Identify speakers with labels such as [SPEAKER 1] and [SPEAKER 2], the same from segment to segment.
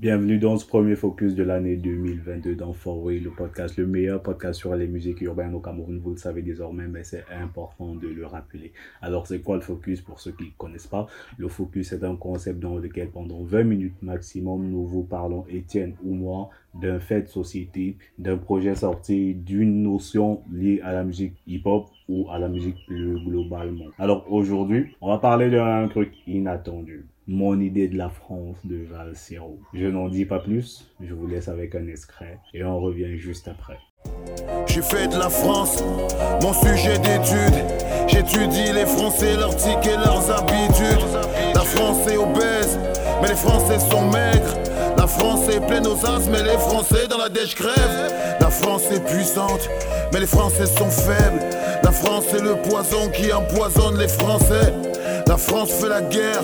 [SPEAKER 1] Bienvenue dans ce premier focus de l'année 2022 dans Forway, le podcast, le meilleur podcast sur les musiques urbaines au Cameroun. Vous le savez désormais, mais c'est important de le rappeler. Alors, c'est quoi le focus pour ceux qui ne connaissent pas? Le focus est un concept dans lequel pendant 20 minutes maximum, nous vous parlons, Étienne ou moi, d'un fait de société, d'un projet sorti, d'une notion liée à la musique hip-hop ou à la musique plus globalement. Alors aujourd'hui, on va parler d'un truc inattendu mon idée de la France de Valsero. Je n'en dis pas plus, je vous laisse avec un extrait et on revient juste après.
[SPEAKER 2] J'ai fait de la France mon sujet d'étude. J'étudie les Français, leurs tics et leurs habitudes. La France est obèse, mais les Français sont maigres. La France est pleine aux as, mais les Français dans la dèche crèvent. La France est puissante, mais les Français sont faibles. La France est le poison qui empoisonne les Français. La France fait la guerre,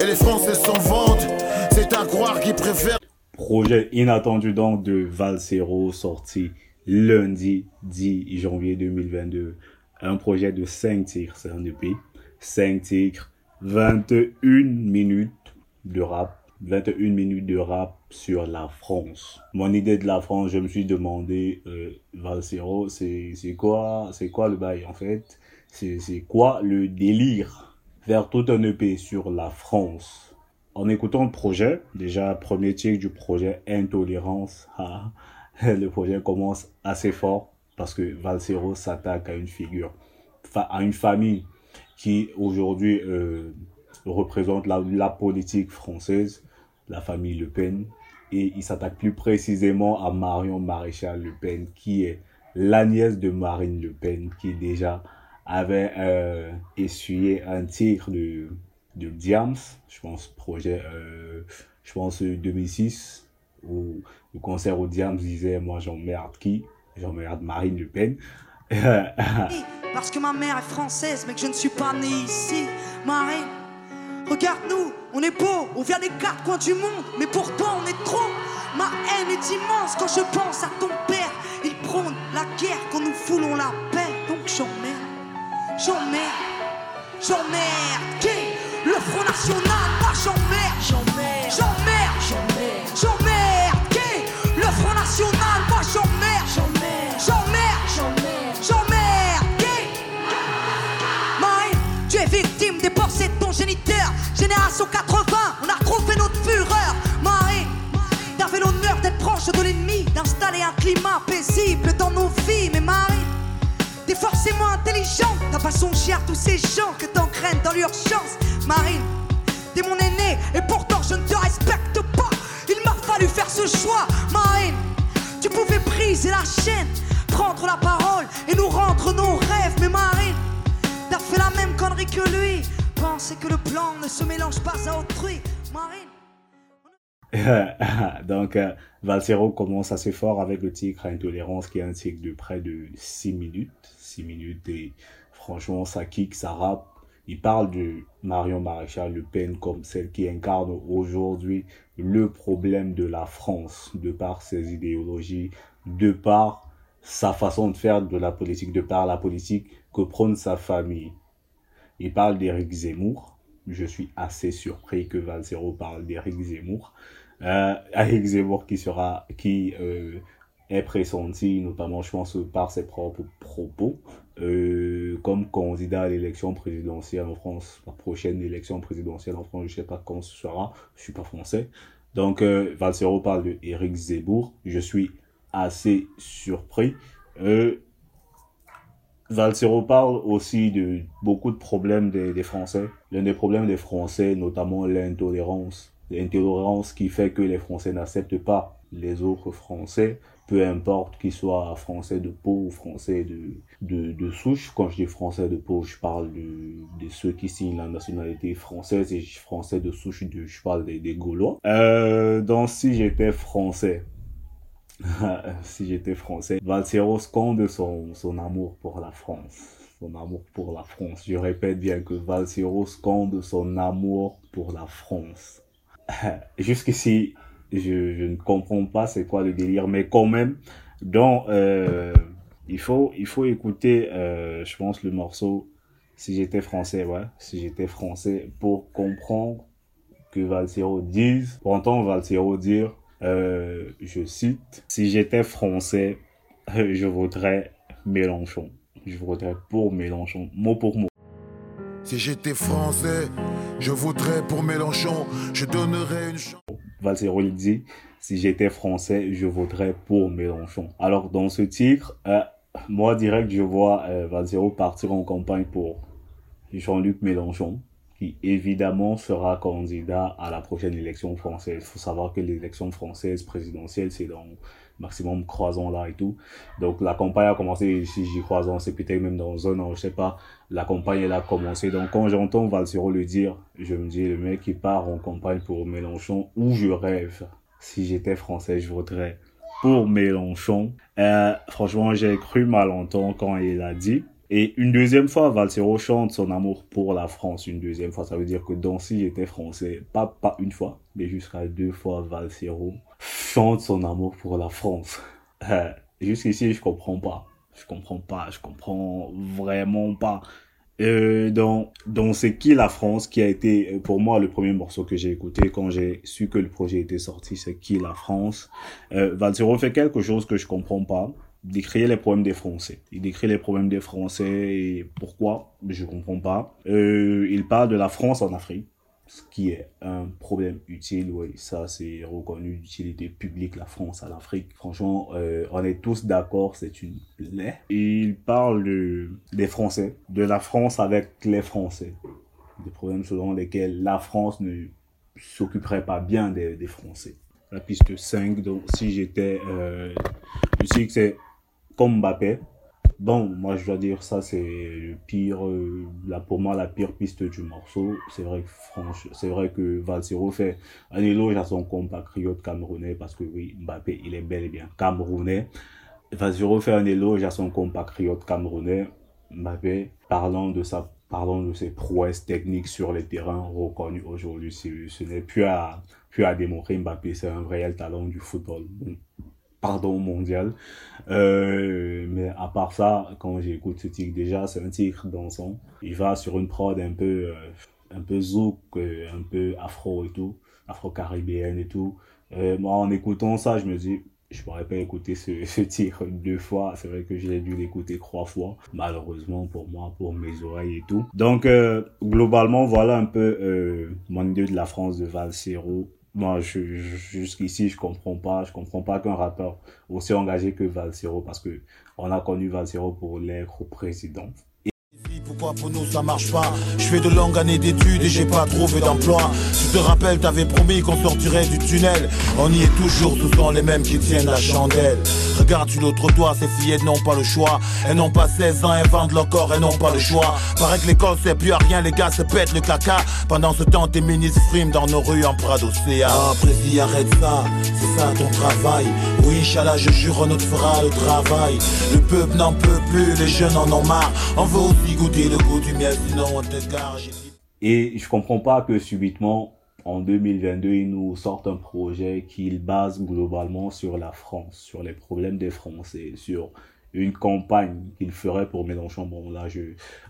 [SPEAKER 2] et les Français s'en vantent. C'est à croire qu'ils préfèrent.
[SPEAKER 1] Projet inattendu donc de Valsero sorti lundi 10 janvier 2022. Un projet de 5 titres, c'est un EP. 5 titres, 21 minutes de rap. 21 minutes de rap sur la France. Mon idée de la France, je me suis demandé, euh, Valsero, c'est quoi, c'est quoi le bail en fait? C'est quoi le délire? Tout un EP sur la France. En écoutant le projet, déjà premier titre du projet Intolérance, ah, le projet commence assez fort parce que Valsero s'attaque à une figure, à une famille qui aujourd'hui euh, représente la, la, politique française, la famille Le Pen, et il s'attaque plus précisément à Marion Maréchal Le Pen, qui est la nièce de Marine Le Pen, qui déjà avait euh, essuyé un tir de, de Diams, je pense, projet, euh, je pense 2006, où le concert où Diams disait Moi j'emmerde qui? J'emmerde Marine Le Pen.
[SPEAKER 3] Parce que ma mère est française, mais que je ne suis pas né ici. Marine, regarde-nous, on est beau, on vient des quatre coins du monde, mais pourtant on est trop. Ma haine est immense quand je pense à ton père. Il prône la guerre quand nous foulons la paix, donc j'emmerde. J'emmerde, j'emmerde qui Le Front National, moi j'emmerde, j'emmerde, j'emmerde, j'emmerde. Qui Le Front National, songé à tous ces gens que t'engraines dans l'urgence. Marine, t'es mon aîné et pourtant je ne te respecte pas. Il m'a fallu faire ce choix, Marine. Tu pouvais briser la chaîne, prendre la parole et nous rendre nos rêves. Mais Marine, t'as fait la même connerie que lui. Pensez que le plan ne se mélange pas à autrui. Marine.
[SPEAKER 1] Donc, euh, Valsero commence assez fort avec le titre Intolérance, qui est un titre de près de 6 minutes. 6 minutes et franchement, ça kick, ça rappe. Il parle de Marion Maréchal Le Pen comme celle qui incarne aujourd'hui le problème de la France, de par ses idéologies, de par sa façon de faire de la politique, de par la politique que prône sa famille. Il parle d'Éric Zemmour. Je suis assez surpris que Valsero parle d'Éric Zemmour. Euh, Zemmour qui sera, qui euh, est pressenti, notamment je pense par ses propres propos, euh, comme candidat à l'élection présidentielle en France, la prochaine élection présidentielle en France, je sais pas quand ce sera, je suis pas français. Donc euh, Valsero parle de Eric Zemmour, je suis assez surpris. Euh, Valsero parle aussi de beaucoup de problèmes des Français. L'un des problèmes des Français, notamment l'intolérance l'intolérance qui fait que les Français n'acceptent pas les autres Français, peu importe qu'ils soient français de peau ou français de, de, souche. Quand je dis français de peau, je parle de, de ceux qui signent la nationalité française et français de souche, de, je parle des, des Gaulois. Euh, donc si j'étais français, si j'étais français, Valseros compte son, son amour pour la France son amour pour la France. Je répète bien que Valseros compte son amour pour la France. jusqu'ici, je, ne comprends pas c'est quoi le délire, mais quand même, donc, euh, il, faut, il faut écouter, euh, je pense, le morceau, si j'étais français, ouais, si j'étais français, pour comprendre que Valsero dise, pour entendre Valsero dire, euh, je cite, si j'étais français, je voterais Mélenchon. Je voterais pour Mélenchon, mot pour mot.
[SPEAKER 2] Si j'étais français, je voterais pour Mélenchon, je donnerais une chance.
[SPEAKER 1] Valsero il dit, si j'étais français, je voterais pour Mélenchon. Alors dans ce titre, euh, moi direct, je vois euh, partir en campagne pour Jean-Luc Mélenchon qui évidemment sera candidat à la prochaine élection française. Il faut savoir que l'élection française présidentielle, c'est dans maximum trois ans là et tout. Donc la campagne a commencé, si j'y crois, c'est peut-être même dans un an, je sais pas. La campagne, elle a commencé. Donc quand j'entends Valsero le dire, je me dis, le mec qui part en campagne pour Mélenchon, où je rêve. Si j'étais français, je voterais pour Mélenchon. Euh, franchement, j'ai cru mal quand il a dit. Et une deuxième fois, Valsero chante son amour pour la France. Une deuxième fois, ça veut dire que dans si j'étais français, pas, pas une fois, mais jusqu'à deux fois, Valsero chante son amour pour la France. Euh, jusqu'ici, je comprends pas. Je comprends pas. Je comprends vraiment pas. Euh, dans, C'est qui la France qui a été euh, pour moi le premier morceau que j'ai écouté quand j'ai su que le projet était sorti, c'est qui la France. Euh, fait quelque chose que je comprends pas décrire les problèmes des Français. Il décrit les problèmes des Français et pourquoi, je comprends pas. Euh, il parle de la France en Afrique, ce qui est un problème utile, oui, ça c'est reconnu d'utilité publique, la France en Afrique. Franchement, euh, on est tous d'accord, c'est une plaie. Il parle de, des Français, de la France avec les Français. Des problèmes selon lesquels la France ne s'occuperait pas bien des, des Français. La piste 5, donc si j'étais... Je sais que c'est Mbappé. Bon, moi je dois dire ça c'est le pire, euh, là pour moi la pire piste du morceau. C'est vrai que franchement, c'est vrai que Valsero fait un éloge à son compatriote camerounais parce que oui, Mbappé il est bel et bien camerounais. Valsero fait un éloge à son compatriote camerounais, Mbappé, parlant de sa parlant de ses prouesses techniques sur les terrains reconnus aujourd'hui. Ce n'est plus à, plus à démontrer Mbappé, c'est un réel talent du football pardon, mondial. Euh, mais à part ça, quand j'écoute ce titre, déjà, c'est un titre dansant. Il va sur une prod un peu, euh, un peu zouk, euh, un peu afro et tout, afro-caribéenne et tout. moi, en écoutant ça, je me dis, je pourrais pas écouter ce, ce titre deux fois. C'est vrai que j'ai dû l'écouter trois fois, malheureusement pour moi, pour mes oreilles et tout. Donc, globalement, voilà un peu mon idée de la France de Valsero moi, je, jusqu'ici, je comprends pas. Je comprends pas qu'un rappeur aussi engagé que Valsero, parce que on a connu Valsero pour l'être président.
[SPEAKER 2] Pourquoi pour nous ça marche pas? Je fais de longues années d'études et j'ai pas trouvé d'emploi. Tu te rappelles, t'avais promis qu'on sortirait du tunnel. On y est toujours, ce sont les mêmes qui tiennent la chandelle. Regarde tu l'autre toit, ces filles elles n'ont pas le choix. Elles n'ont pas 16 ans, elles vendent leur corps, elles n'ont pas le choix. Paraît que l'école c'est plus à rien, les gars se pètent le caca. Pendant ce temps, tes ministres friment dans nos rues en Prado CA. Ah, précis, arrête ça, c'est ça ton travail. Oui, Inch'Allah, je jure, on te fera le travail. Le peuple n'en peut plus, les jeunes en ont marre. On veut aussi goûter
[SPEAKER 1] et je comprends pas que subitement, en 2022, ils nous sortent un projet qui base globalement sur la France, sur les problèmes des Français, sur une campagne qu'il ferait pour Mélenchon. Bon, là, je,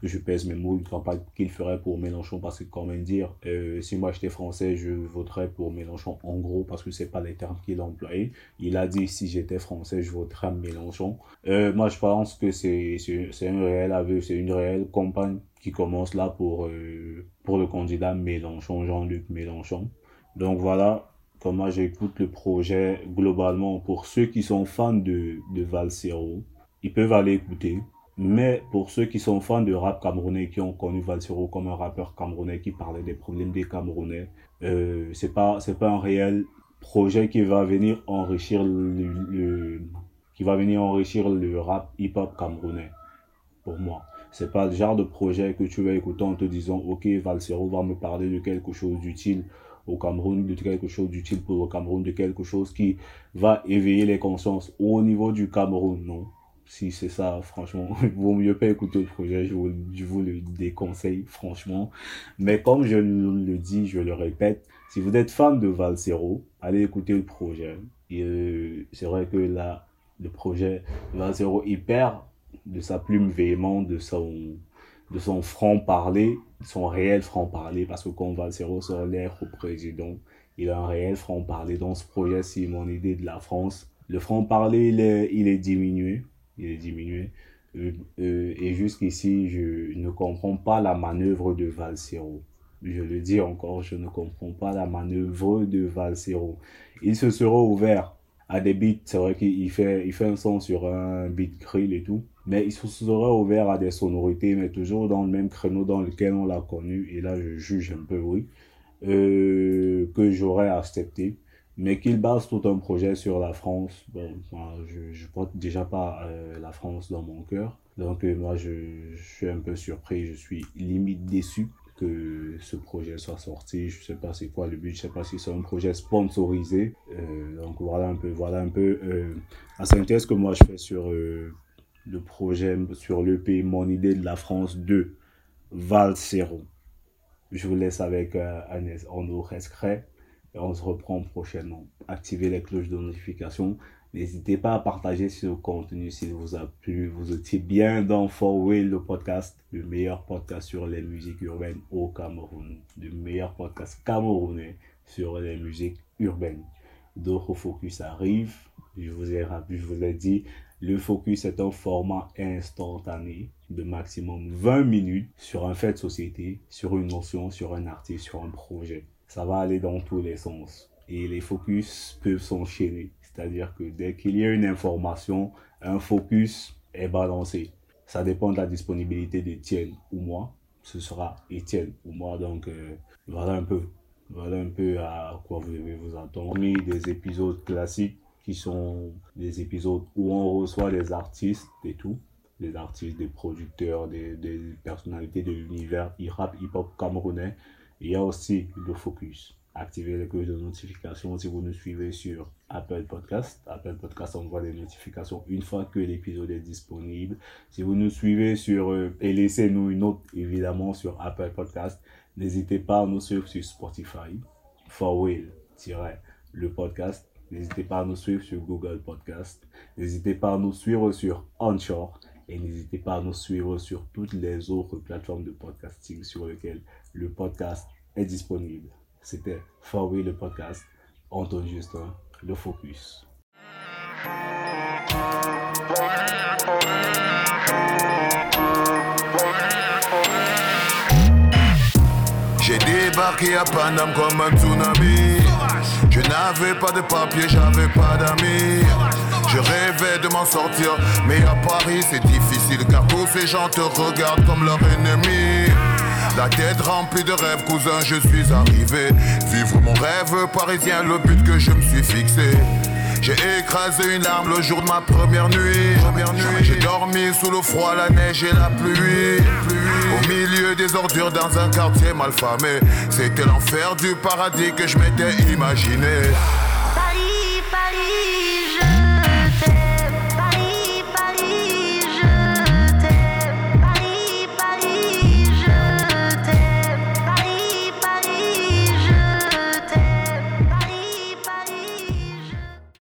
[SPEAKER 1] je pèse mes mots, une campagne qu'il ferait pour Mélenchon parce que, quand même dire, euh, si moi j'étais français, je voterais pour Mélenchon en gros parce que c'est pas les termes qu'il a employés. Il a dit si j'étais français, je voterais Mélenchon. Euh, moi, je pense que c'est un réel aveu, c'est une réelle campagne qui commence là pour, euh, pour le candidat Mélenchon, Jean-Luc Mélenchon. Donc voilà, comment j'écoute le projet globalement pour ceux qui sont fans de, de Valsero ils peuvent aller écouter. Mais pour ceux qui sont fans de rap camerounais, qui ont connu Valsero comme un rappeur camerounais qui parlait des problèmes des Camerounais, euh, c'est pas c'est pas un réel projet qui va venir enrichir le, qui va venir enrichir le rap hip-hop camerounais. Pour moi, c'est pas le genre de projet que tu vas écouter en te disant ok Valsero va me parler de quelque chose d'utile au Cameroun, de quelque chose d'utile pour le Cameroun, de quelque chose qui va éveiller les consciences au niveau du Cameroun, non si c'est ça, franchement, il vaut mieux pas écouter le projet, je vous, le déconseille, franchement. Mais comme je le dis, je le répète, si vous êtes fan de Valsero, allez écouter le projet. Et euh, c'est vrai que là, le projet Valsero, il perd de sa plume véhémente, de son, de son franc-parler, son réel franc-parler, parce que quand Valsero sort l'air au président, il a un réel franc-parler dans ce projet, c'est mon idée de la France. Le franc-parler, il il est diminué, il est diminué. Euh, euh, et jusqu'ici, je ne comprends pas la manœuvre de Valsero. Je le dis encore, je ne comprends pas la manœuvre de Valsero. Il se sera ouvert à des beats, c'est vrai qu'il fait, il fait un son sur un beat grill et tout, mais il se sera ouvert à des sonorités, mais toujours dans le même créneau dans lequel on l'a connu, et là je juge un peu, oui, euh, que j'aurais accepté, mais qu'il base tout un projet sur la France, bon, je, je porte déjà pas euh, la France dans mon cœur, donc euh, moi je, suis un peu surpris, je suis limite déçu que ce projet soit sorti. Je sais pas c'est quoi le but, je sais pas si c'est un projet sponsorisé. Euh, donc voilà un peu, voilà un peu la synthèse que moi je fais sur le projet, sur l'EP Mon idée de la France 2, Valsero. Je vous laisse avec Agnès Arnaud Rescret et on se reprend prochainement. Activez les cloches de notification. N'hésitez pas à partager ce contenu s'il vous a plu. Vous étiez bien dans For Will, le podcast, le meilleur podcast sur les musiques urbaines au Cameroun. Le meilleur podcast camerounais sur les musiques urbaines. D'autres focus arrivent. Je vous ai rappelé, je vous ai dit, le focus est un format instantané de maximum 20 minutes sur un fait de société, sur une notion, sur un artiste, sur un projet. Ça va aller dans tous les sens. Et les focus peuvent s'enchaîner. C'est-à-dire que dès qu'il y a une information, un focus est balancé. Ça dépend de la disponibilité d'Étienne ou moi. Ce sera Étienne ou moi. Donc euh, voilà un peu. Voilà un peu à quoi vous devez vous attendre. Des épisodes classiques qui sont des épisodes où on reçoit des artistes et tout. Des artistes, des producteurs, des, des personnalités de l'univers hip-hop camerounais. Il y a aussi le focus activez les cloches de notification si vous nous suivez sur Apple Podcast. Apple Podcast envoie des notifications une fois que l'épisode est disponible. Si vous nous suivez sur, euh, et laissez-nous une note évidemment sur Apple Podcast, n'hésitez pas à nous suivre sur Spotify, For Will, le podcast. N'hésitez pas à nous suivre sur Google Podcast. N'hésitez pas à nous suivre sur Onshore. Et n'hésitez pas à nous suivre sur toutes les autres plateformes de podcasting sur lesquelles le podcast est disponible. C'était Fawi le podcast. Antoine Justin, le focus.
[SPEAKER 2] J'ai débarqué à Paname comme un tsunami. Je n'avais pas de papier, j'avais pas d'amis. Je rêvais de m'en sortir, mais à Paris c'est difficile car tous ces gens te regardent comme leur ennemi. La tête remplie de rêves, cousin, je suis arrivé. Vivre mon rêve parisien, le but que je me suis fixé. J'ai écrasé une larme le jour de ma première nuit. J'ai dormi sous le froid, la neige et la pluie. Au milieu des ordures dans un quartier malfamé. C'était l'enfer du paradis que je m'étais imaginé.